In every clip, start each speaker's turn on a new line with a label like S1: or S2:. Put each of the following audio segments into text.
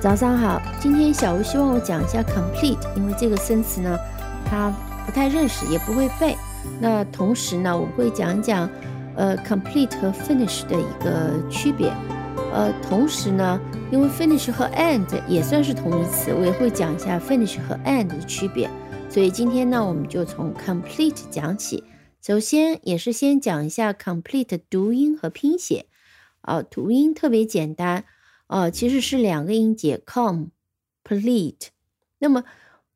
S1: 早上好，今天小吴希望我讲一下 complete，因为这个生词呢，他不太认识，也不会背。那同时呢，我会讲讲呃 complete 和 finish 的一个区别。呃，同时呢，因为 finish 和 end 也算是同义词，我也会讲一下 finish 和 end 的区别。所以今天呢，我们就从 complete 讲起。首先也是先讲一下 complete 读音和拼写。啊，读音特别简单。啊，其实是两个音节，complete。那么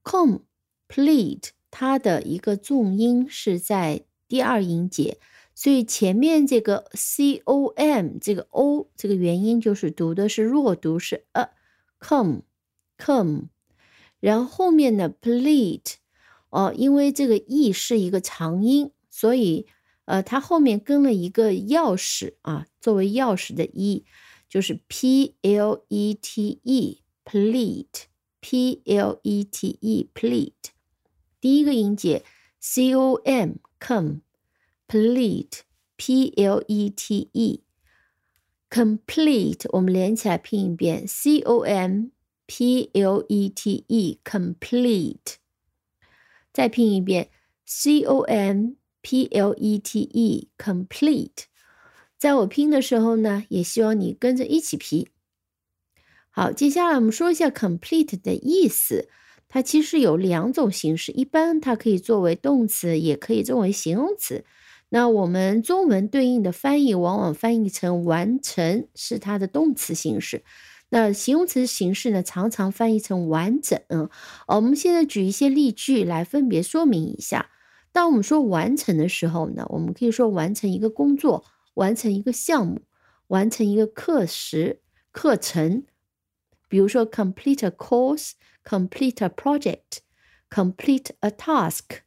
S1: ，complete 它的一个重音是在第二音节，所以前面这个 com 这个 o 这个元音就是读的是弱读，是 a，come，come。然后后面的 plete，哦，因为这个 e 是一个长音，所以呃，它后面跟了一个钥匙啊，作为钥匙的 e。就是 p l e t e plete p l e t e plete，第一个音节 c o m com plete p l e t e complete，我们连起来拼一遍 c o m p l e t e complete，再拼一遍 c o m p l e t e complete。 在我拼的时候呢，也希望你跟着一起拼。好，接下来我们说一下 complete 的意思。它其实有两种形式，一般它可以作为动词，也可以作为形容词。那我们中文对应的翻译往往翻译成完成是它的动词形式，那形容词形式呢，常常翻译成完整。我们现在举一些例句来分别说明一下。当我们说完成的时候呢，我们可以说完成一个工作。完成一个项目，完成一个课时课程，比如说 complete a course，complete a project，complete a task。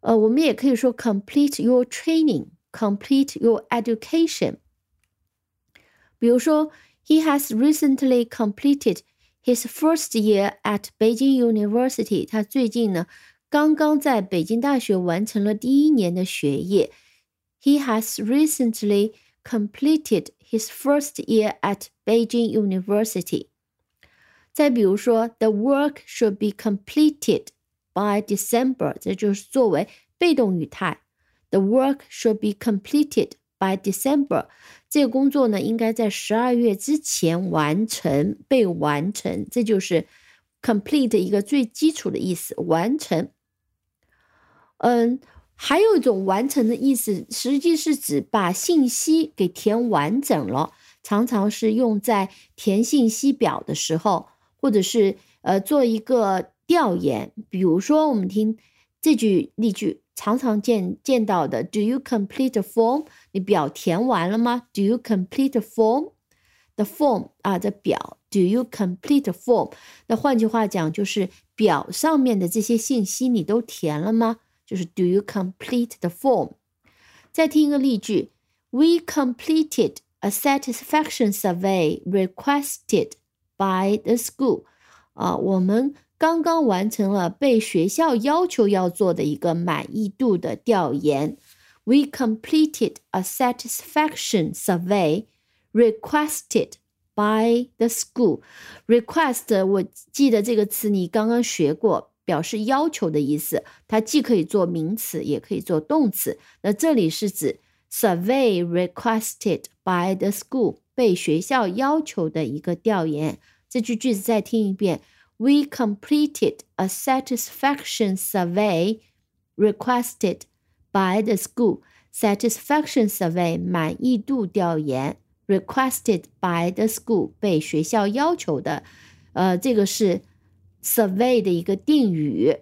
S1: 呃，我们也可以说 complete your training，complete your education。比如说，He has recently completed his first year at Beijing University。他最近呢，刚刚在北京大学完成了第一年的学业。 He has recently completed his first year at Beijing University. 再比如说，the work should be completed by December，这就是作为被动语态。The work should be completed by December。这个工作呢，应该在十二月之前完成，被完成。这就是 complete 一个最基础的意思，完成。嗯。 还有一种完成的意思，实际是指把信息给填完整了，常常是用在填信息表的时候，或者是呃做一个调研。比如说，我们听这句例句，常常见见到的：Do you complete the form？你表填完了吗？Do you complete the form？The form 啊，这表，Do you complete the form？那换句话讲，就是表上面的这些信息你都填了吗？就是 Do you complete the form？再听一个例句：We completed a satisfaction survey requested by the school。啊，我们刚刚完成了被学校要求要做的一个满意度的调研。We completed a satisfaction survey requested by the school. Request，我记得这个词你刚刚学过。 表示要求的意思，它既可以做名词，也可以做动词。那这里是指 survey requested by the school 被学校要求的一个调研。这句句子再听一遍：We completed a satisfaction survey requested by the school. Satisfaction survey 满意度调研，requested by the school 被学校要求的。呃，这个是。 survey 的一个定语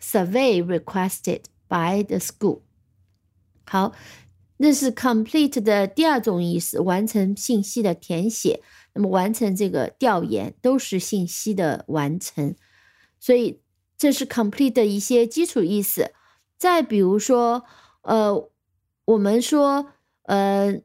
S1: ，survey requested by the school。好，那是 complete 的第二种意思，完成信息的填写。那么完成这个调研都是信息的完成，所以这是 complete 的一些基础意思。再比如说，呃，我们说，呃，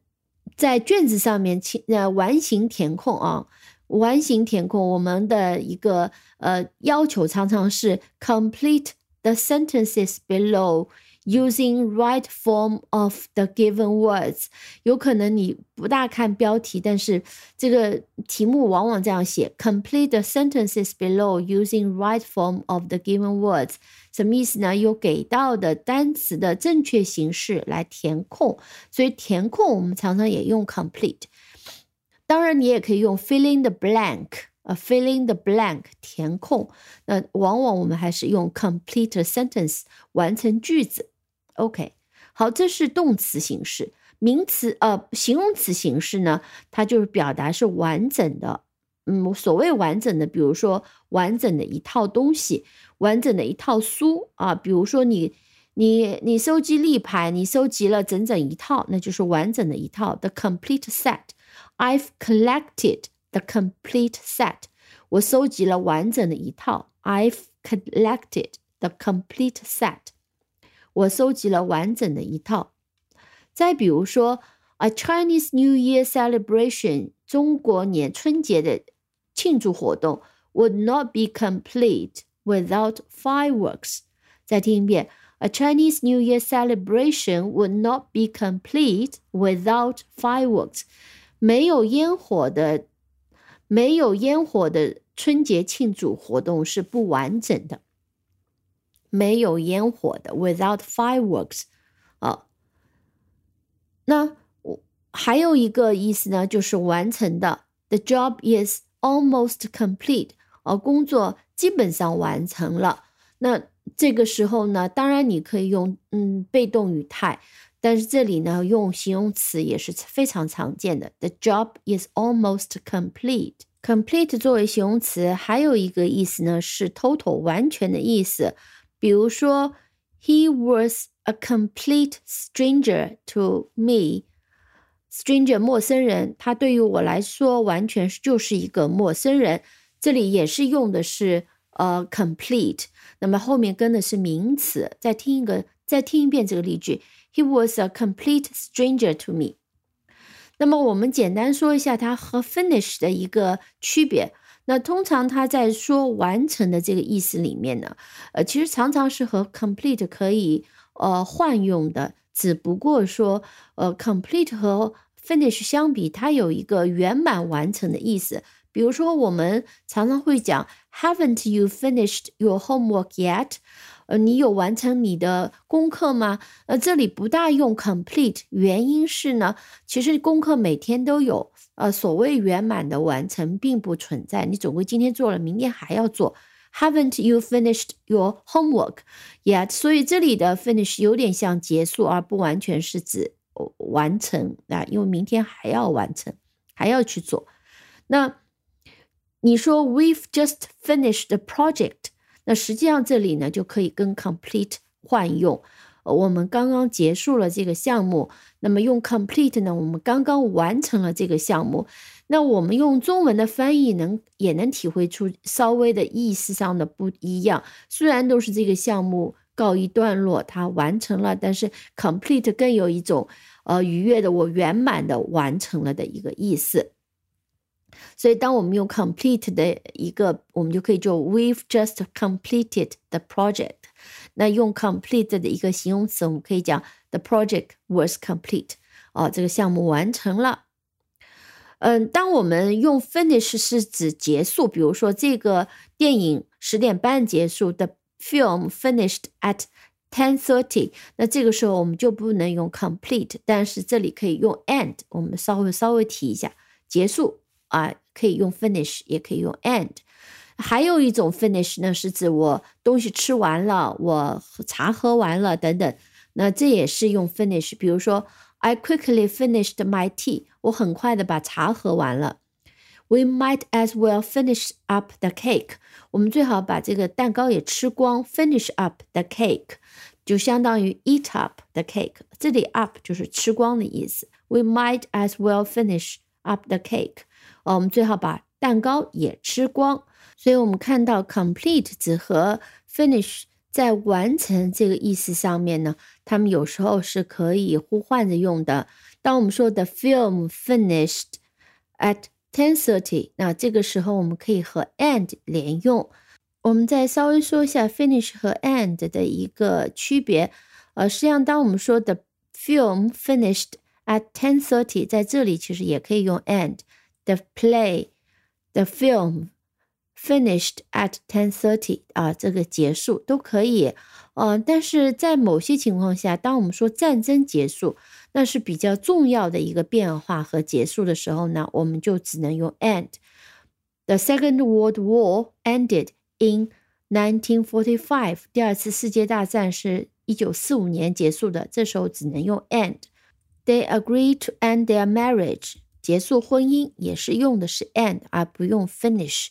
S1: 在卷子上面填，呃，完形填空啊。完形填空，我们的一个呃要求常常是 complete the sentences below using right form of the given words。有可能你不大看标题，但是这个题目往往这样写：Complete the sentences below using right form of the given words。什么意思呢？有给到的单词的正确形式来填空。所以填空我们常常也用 complete。当然，你也可以用 filling the blank。呃，filling the blank 填空，那往往我们还是用 complete sentence 完成句子。OK，好，这是动词形式。名词呃，形容词形式呢，它就是表达是完整的。嗯，所谓完整的，比如说完整的一套东西，完整的一套书啊。比如说你你你收集立牌，你收集了整整一套，那就是完整的一套，the complete set。I've collected. The complete set，我收集了完整的一套。I've collected the complete set，我收集了完整的一套。再比如说，A Chinese New Year celebration，中国年春节的庆祝活动，would not be complete without fireworks。再听一遍，A Chinese New Year celebration would not be complete without fireworks。 没有烟火的没有烟火的春节庆祝活动是不完整的。没有烟火的，without fireworks，啊，那我还有一个意思呢，就是完成的，the job is almost complete，啊，工作基本上完成了。那这个时候呢，当然你可以用嗯被动语态，但是这里呢用形容词也是非常常见的，the job is almost complete。complete 作为形容词，还有一个意思呢，是 total 完全的意思。比如说，He was a complete stranger to me。stranger 陌生人，他对于我来说完全就是一个陌生人。这里也是用的是呃 complete，那么后面跟的是名词。再听一个，再听一遍这个例句：He was a complete stranger to me。那么我们简单说一下它和 finish 的一个区别。那通常它在说完成的这个意思里面呢，呃，其实常常是和 complete 可以呃换用的。只不过说，呃，complete 和 finish 相比，它有一个圆满完成的意思。比如说，我们常常会讲，Haven't you finished your homework yet？呃，你有完成你的功课吗？呃，这里不大用 complete，原因是呢，其实功课每天都有，呃，所谓圆满的完成并不存在，你总归今天做了，明天还要做。Haven't you finished your homework yet？所以这里的 finish 有点像结束，而不完全是指完成啊，因为明天还要完成，还要去做。那你说 We've just finished the project。那实际上这里呢就可以跟 complete 换用，我们刚刚结束了这个项目，那么用 complete 呢，我们刚刚完成了这个项目。那我们用中文的翻译能也能体会出稍微的意思上的不一样。虽然都是这个项目告一段落，它完成了，但是 complete 更有一种呃愉悦的，我圆满的完成了的一个意思。所以，当我们用 complete 的一个，我们就可以做 We've just completed the project。那用 complete 的一个形容词，我们可以讲 The project was complete。哦，这个项目完成了。嗯，当我们用 finish 是指结束，比如说这个电影十点半结束，The film finished at ten thirty。那这个时候我们就不能用 complete，但是这里可以用 end。我们稍微稍微提一下，结束。啊，可以用 finish，也可以用 end。还有一种 finish 呢，是指我东西吃完了，我茶喝完了等等。那这也是用 finish。比如说，I quickly finished my tea，我很快的把茶喝完了。We might as well finish up the cake，我们最好把这个蛋糕也吃光。Finish up the cake 就相当于 eat up the cake，这里 up 就是吃光的意思。We might as well finish up the cake。哦，我们最好把蛋糕也吃光。所以，我们看到 complete 指和 finish 在完成这个意思上面呢，它们有时候是可以互换着用的。当我们说 the film finished at ten thirty，那这个时候我们可以和 and 连用。我们再稍微说一下 finish 和 and 的一个区别。呃，实际上当我们说 the film finished at ten thirty，在这里其实也可以用 end。The play, the film finished at ten thirty 啊，这个结束都可以。呃，但是在某些情况下，当我们说战争结束，那是比较重要的一个变化和结束的时候呢，我们就只能用 end。The Second World War ended in 1945. 第二次世界大战是一九四五年结束的，这时候只能用 end。They agreed to end their marriage. 结束婚姻也是用的是 end 而不用 finish。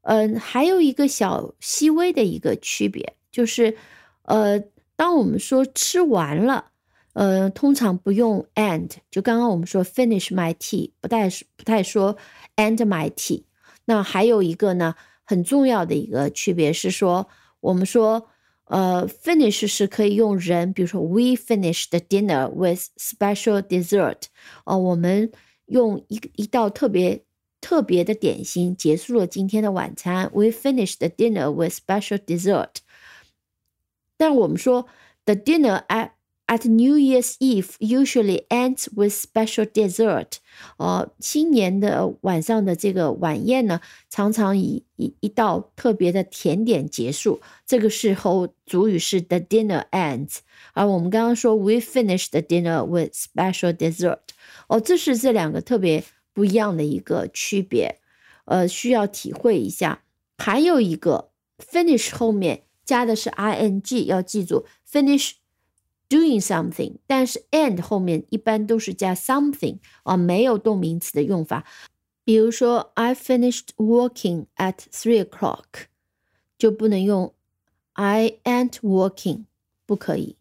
S1: 嗯，还有一个小细微的一个区别就是，呃，当我们说吃完了，呃，通常不用 end。就刚刚我们说 finish my tea，不太不太说 end my tea。那还有一个呢，很重要的一个区别是说，我们说，呃，finish 是可以用人，比如说 we finished dinner with special dessert，哦，我们用一一道特别特别的点心结束了今天的晚餐，we finished the dinner with special dessert。但我们说 the dinner at At New Year's Eve usually ends with special dessert。呃，新年的晚上的这个晚宴呢，常常以一一道特别的甜点结束。这个时候主语是 the dinner ends，而我们刚刚说 we finished the dinner with special dessert。哦，这是这两个特别不一样的一个区别，呃，需要体会一下。还有一个 finish 后面加的是 ing，要记住 finish。Doing something，但是 and 后面一般都是加 something 啊，没有动名词的用法。比如说，I finished working at three o'clock，就不能用 I ain't working，不可以。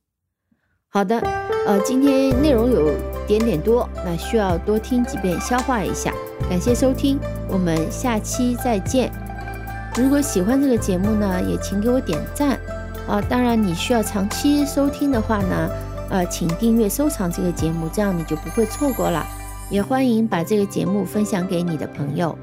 S1: 好的，呃，今天内容有点点多，那需要多听几遍消化一下。感谢收听，我们下期再见。如果喜欢这个节目呢，也请给我点赞。啊，当然，你需要长期收听的话呢，呃，请订阅收藏这个节目，这样你就不会错过了。也欢迎把这个节目分享给你的朋友。